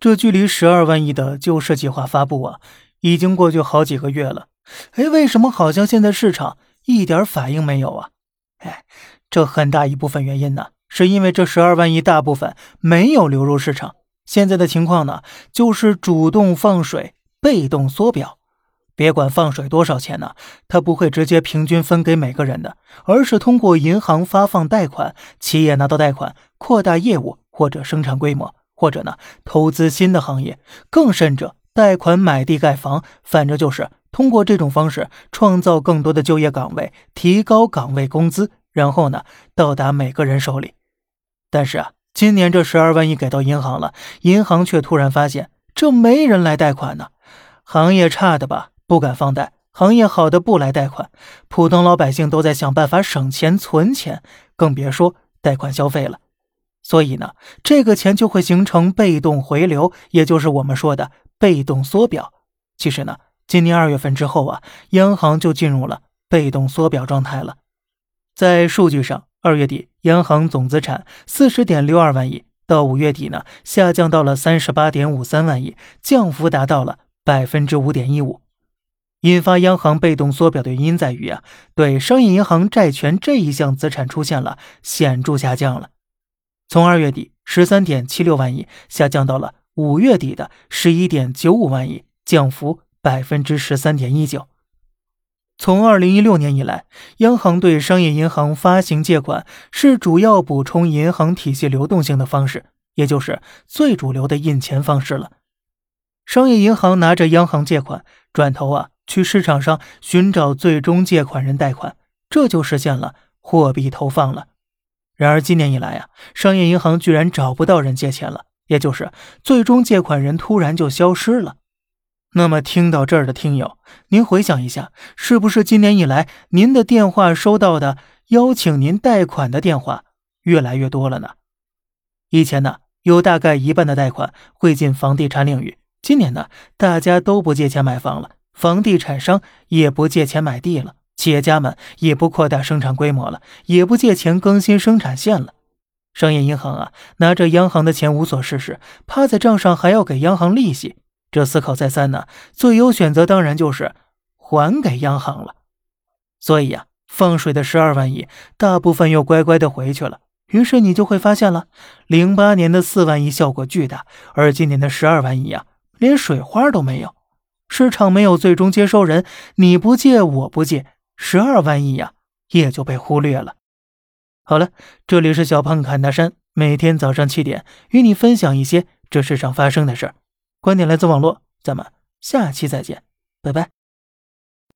这距离十二万亿的救市计划发布啊，已经过去好几个月了。哎，为什么好像现在市场一点反应没有啊？哎，这很大一部分原因呢，是因为这十二万亿大部分没有流入市场。现在的情况呢，就是主动放水，被动缩表。别管放水多少钱呢，它不会直接平均分给每个人的，而是通过银行发放贷款，企业拿到贷款扩大业务或者生产规模，或者呢投资新的行业，更甚者贷款买地盖房，反正就是通过这种方式创造更多的就业岗位，提高岗位工资，然后呢到达每个人手里。但是啊。今年这十二万亿给到银行了，银行却突然发现这没人来贷款呢。行业差的吧，不敢放贷；行业好的不来贷款。普通老百姓都在想办法省钱存钱，更别说贷款消费了。所以呢，这个钱就会形成被动回流，也就是我们说的被动缩表。其实呢，今年二月份之后啊，央行就进入了被动缩表状态了。在数据上。二月底，央行总资产四十点六二万亿，到五月底呢，下降到了三十八点五三万亿，降幅达到了百分之五点一五。引发央行被动缩表的原因在于啊，对商业银行债权这一项资产出现了显著下降了，从二月底十三点七六万亿下降到了五月底的十一点九五万亿，降幅百分之十三点一九。从二零一六年以来，央行对商业银行发行借款是主要补充银行体系流动性的方式，也就是最主流的印钱方式了。商业银行拿着央行借款，转头啊去市场上寻找最终借款人贷款，这就实现了货币投放了。然而今年以来啊，商业银行居然找不到人借钱了，也就是最终借款人突然就消失了。那么，听到这儿的听友，您回想一下，是不是今年以来您的电话收到的邀请您贷款的电话越来越多了呢？以前呢，有大概一半的贷款会进房地产领域，今年呢，大家都不借钱买房了，房地产商也不借钱买地了，企业家们也不扩大生产规模了，也不借钱更新生产线了。商业银行啊，拿着央行的钱无所事事，趴在账上还要给央行利息。这思考再三呢，最优选择当然就是还给央行了。所以呀，放水的十二万亿，大部分又乖乖的回去了。于是你就会发现了，零八年的四万亿效果巨大，而今年的十二万亿啊，连水花都没有。市场没有最终接收人，你不借我不借，十二万亿呀，也就被忽略了。好了，这里是小胖侃大山，每天早上七点与你分享一些这世上发生的事儿。观点来自网络，咱们下期再见，拜拜。